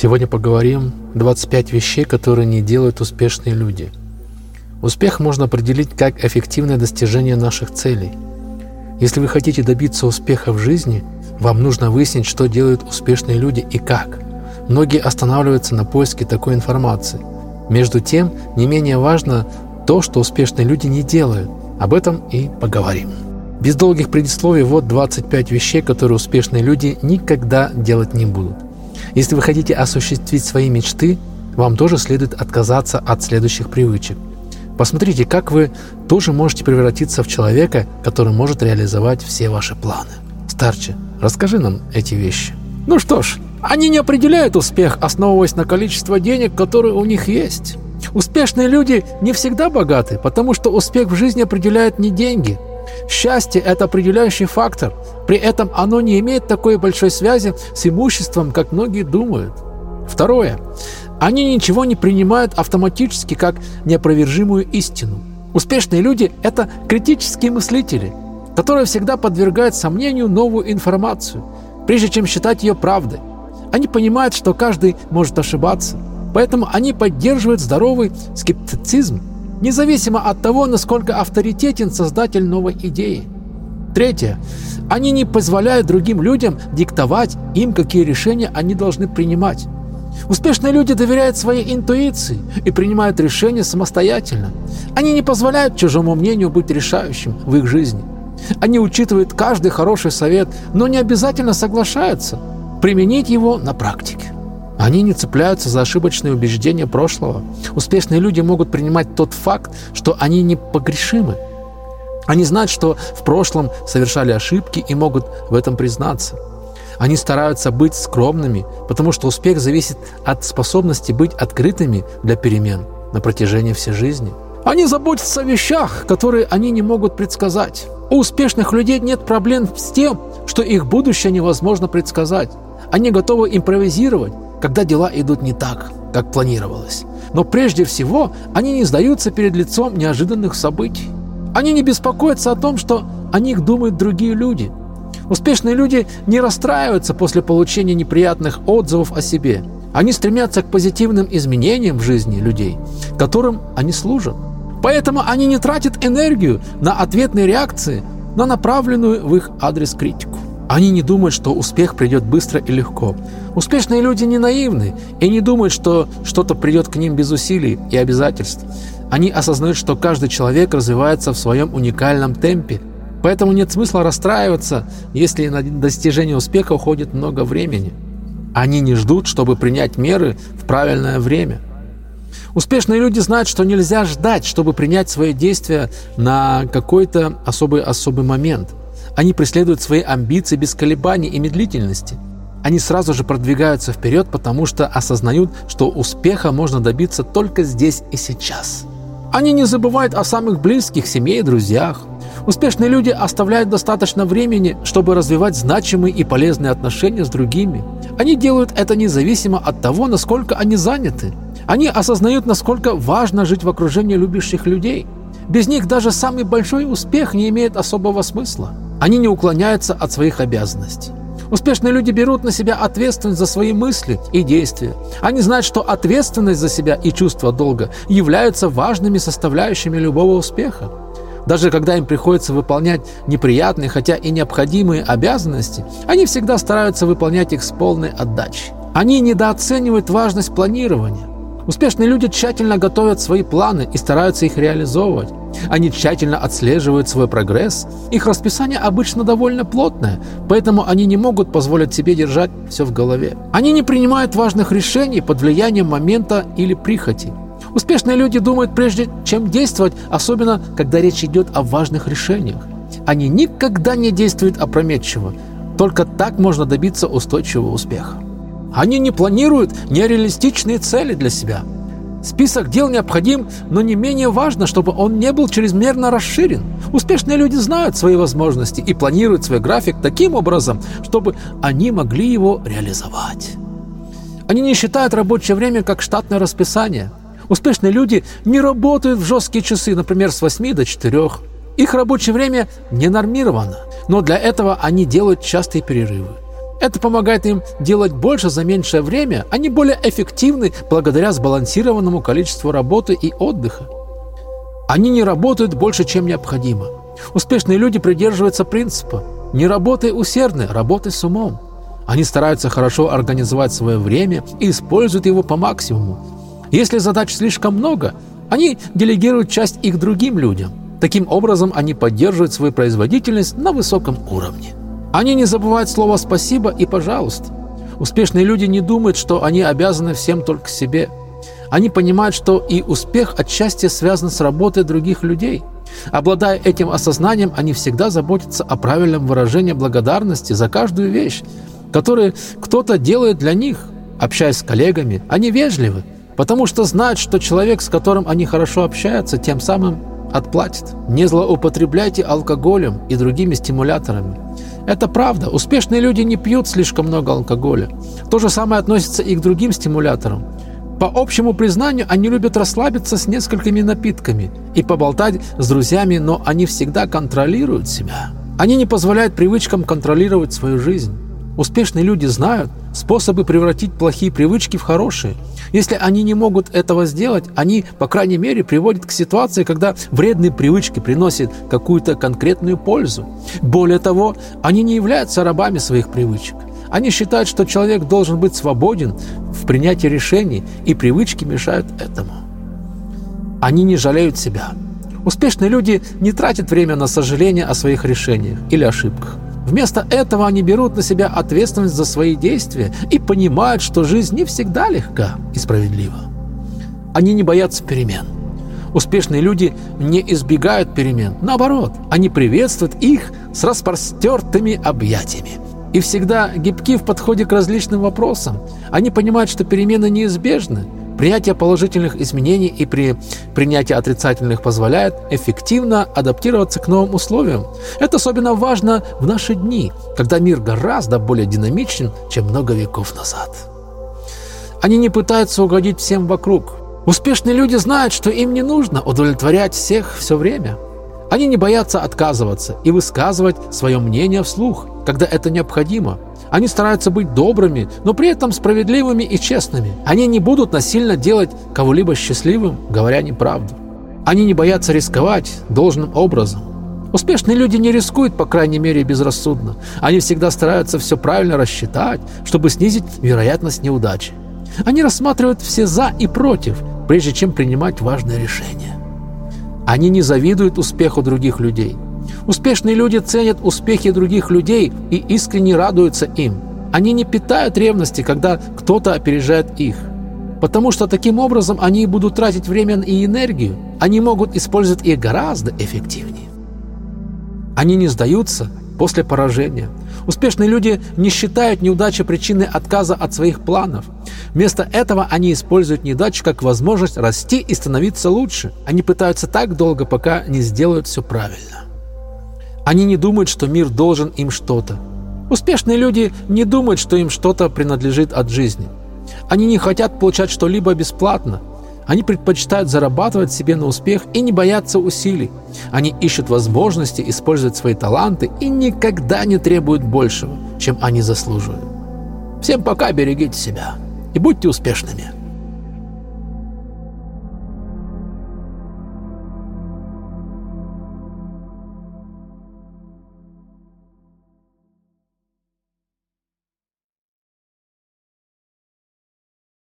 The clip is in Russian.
Сегодня поговорим 25 вещей, которые не делают успешные люди. Успех можно определить как эффективное достижение наших целей. Если вы хотите добиться успеха в жизни, вам нужно выяснить, что делают успешные люди и как. Многие останавливаются на поиске такой информации. Между тем, не менее важно то, что успешные люди не делают. Об этом и поговорим. Без долгих предисловий вот 25 вещей, которые успешные люди никогда делать не будут. Если вы хотите осуществить свои мечты, вам тоже следует отказаться от следующих привычек. Посмотрите, как вы тоже можете превратиться в человека, который может реализовать все ваши планы. Старче, расскажи нам эти вещи. Ну что ж, они не определяют успех, основываясь на количество денег, которые у них есть. Успешные люди не всегда богаты, потому что успех в жизни определяет не деньги, Счастье – это определяющий фактор. При этом оно не имеет такой большой связи с имуществом, как многие думают. Второе. Они ничего не принимают автоматически как неопровержимую истину. Успешные люди – это критические мыслители, которые всегда подвергают сомнению новую информацию, прежде чем считать ее правдой. Они понимают, что каждый может ошибаться, поэтому они поддерживают здоровый скептицизм независимо от того, насколько авторитетен создатель новой идеи. Третье. Они не позволяют другим людям диктовать им, какие решения они должны принимать. Успешные люди доверяют своей интуиции и принимают решения самостоятельно. Они не позволяют чужому мнению быть решающим в их жизни. Они учитывают каждый хороший совет, но не обязательно соглашаются применить его на практике. Они не цепляются за ошибочные убеждения прошлого. Успешные люди могут принимать тот факт, что они непогрешимы. Они знают, что в прошлом совершали ошибки и могут в этом признаться. Они стараются быть скромными, потому что успех зависит от способности быть открытыми для перемен на протяжении всей жизни. Они заботятся о вещах, которые они не могут предсказать. У успешных людей нет проблем с тем, что их будущее невозможно предсказать. Они готовы импровизировать, когда дела идут не так, как планировалось. Но прежде всего они не сдаются перед лицом неожиданных событий. Они не беспокоятся о том, что о них думают другие люди. Успешные люди не расстраиваются после получения неприятных отзывов о себе. Они стремятся к позитивным изменениям в жизни людей, которым они служат. Поэтому они не тратят энергию на ответные реакции, на направленную в их адрес критику. Они не думают, что успех придет быстро и легко. Успешные люди не наивны и не думают, что что-то придет к ним без усилий и обязательств. Они осознают, что каждый человек развивается в своем уникальном темпе. Поэтому нет смысла расстраиваться, если на достижение успеха уходит много времени. Они не ждут, чтобы принять меры в правильное время. Успешные люди знают, что нельзя ждать, чтобы принять свои действия на какой-то особый особый момент. Они преследуют свои амбиции без колебаний и медлительности. Они сразу же продвигаются вперед, потому что осознают, что успеха можно добиться только здесь и сейчас. Они не забывают о самых близких, семье и друзьях. Успешные люди оставляют достаточно времени, чтобы развивать значимые и полезные отношения с другими. Они делают это независимо от того, насколько они заняты. Они осознают, насколько важно жить в окружении любящих людей. Без них даже самый большой успех не имеет особого смысла. Они не уклоняются от своих обязанностей. Успешные люди берут на себя ответственность за свои мысли и действия. Они знают, что ответственность за себя и чувство долга являются важными составляющими любого успеха. Даже когда им приходится выполнять неприятные, хотя и необходимые обязанности, они всегда стараются выполнять их с полной отдачей. Они недооценивают важность планирования. Успешные люди тщательно готовят свои планы и стараются их реализовывать. Они тщательно отслеживают свой прогресс. Их расписание обычно довольно плотное, поэтому они не могут позволить себе держать все в голове. Они не принимают важных решений под влиянием момента или прихоти. Успешные люди думают прежде, чем действовать, особенно когда речь идет о важных решениях. Они никогда не действуют опрометчиво. Только так можно добиться устойчивого успеха. Они не планируют нереалистичные цели для себя. Список дел необходим, но не менее важно, чтобы он не был чрезмерно расширен. Успешные люди знают свои возможности и планируют свой график таким образом, чтобы они могли его реализовать. Они не считают рабочее время как штатное расписание. Успешные люди не работают в жесткие часы, например, с 8 до 4. Их рабочее время не нормировано, но для этого они делают частые перерывы. Это помогает им делать больше за меньшее время, они более эффективны благодаря сбалансированному количеству работы и отдыха. Они не работают больше, чем необходимо. Успешные люди придерживаются принципа «не работай усердно, работай с умом». Они стараются хорошо организовать свое время и используют его по максимуму. Если задач слишком много, они делегируют часть их другим людям. Таким образом, они поддерживают свою производительность на высоком уровне. Они не забывают слова «спасибо» и «пожалуйста». Успешные люди не думают, что они обязаны всем только себе. Они понимают, что и успех отчасти связан с работой других людей. Обладая этим осознанием, они всегда заботятся о правильном выражении благодарности за каждую вещь, которую кто-то делает для них. Общаясь с коллегами, они вежливы, потому что знают, что человек, с которым они хорошо общаются, тем самым отплатит. Не злоупотребляйте алкоголем и другими стимуляторами. Это правда. Успешные люди не пьют слишком много алкоголя. То же самое относится и к другим стимуляторам. По общему признанию, они любят расслабиться с несколькими напитками и поболтать с друзьями, но они всегда контролируют себя. Они не позволяют привычкам контролировать свою жизнь. Успешные люди знают способы превратить плохие привычки в хорошие – если они не могут этого сделать, они, по крайней мере, приводят к ситуации, когда вредные привычки приносят какую-то конкретную пользу. Более того, они не являются рабами своих привычек. Они считают, что человек должен быть свободен в принятии решений, и привычки мешают этому. Они не жалеют себя. Успешные люди не тратят время на сожаление о своих решениях или ошибках. Вместо этого они берут на себя ответственность за свои действия и понимают, что жизнь не всегда легка и справедлива. Они не боятся перемен. Успешные люди не избегают перемен. Наоборот, они приветствуют их с распростертыми объятиями. И всегда гибки в подходе к различным вопросам. Они понимают, что перемены неизбежны, Принятие положительных изменений и при принятии отрицательных позволяет эффективно адаптироваться к новым условиям. Это особенно важно в наши дни, когда мир гораздо более динамичен, чем много веков назад. Они не пытаются угодить всем вокруг. Успешные люди знают, что им не нужно удовлетворять всех все время. Они не боятся отказываться и высказывать свое мнение вслух, когда это необходимо – они стараются быть добрыми, но при этом справедливыми и честными. Они не будут насильно делать кого-либо счастливым, говоря неправду. Они не боятся рисковать должным образом. Успешные люди не рискуют, по крайней мере, безрассудно. Они всегда стараются все правильно рассчитать, чтобы снизить вероятность неудачи. Они рассматривают все «за» и «против», прежде чем принимать важное решение. Они не завидуют успеху других людей – Успешные люди ценят успехи других людей и искренне радуются им. Они не питают ревности, когда кто-то опережает их. Потому что таким образом они будут тратить время и энергию. Они могут использовать их гораздо эффективнее. Они не сдаются после поражения. Успешные люди не считают неудачи причиной отказа от своих планов. Вместо этого они используют неудачу как возможность расти и становиться лучше. Они пытаются так долго, пока не сделают все правильно. Они не думают, что мир должен им что-то. Успешные люди не думают, что им что-то принадлежит от жизни. Они не хотят получать что-либо бесплатно. Они предпочитают зарабатывать себе на успех и не боятся усилий. Они ищут возможности использовать свои таланты и никогда не требуют большего, чем они заслуживают. Всем пока, берегите себя и будьте успешными.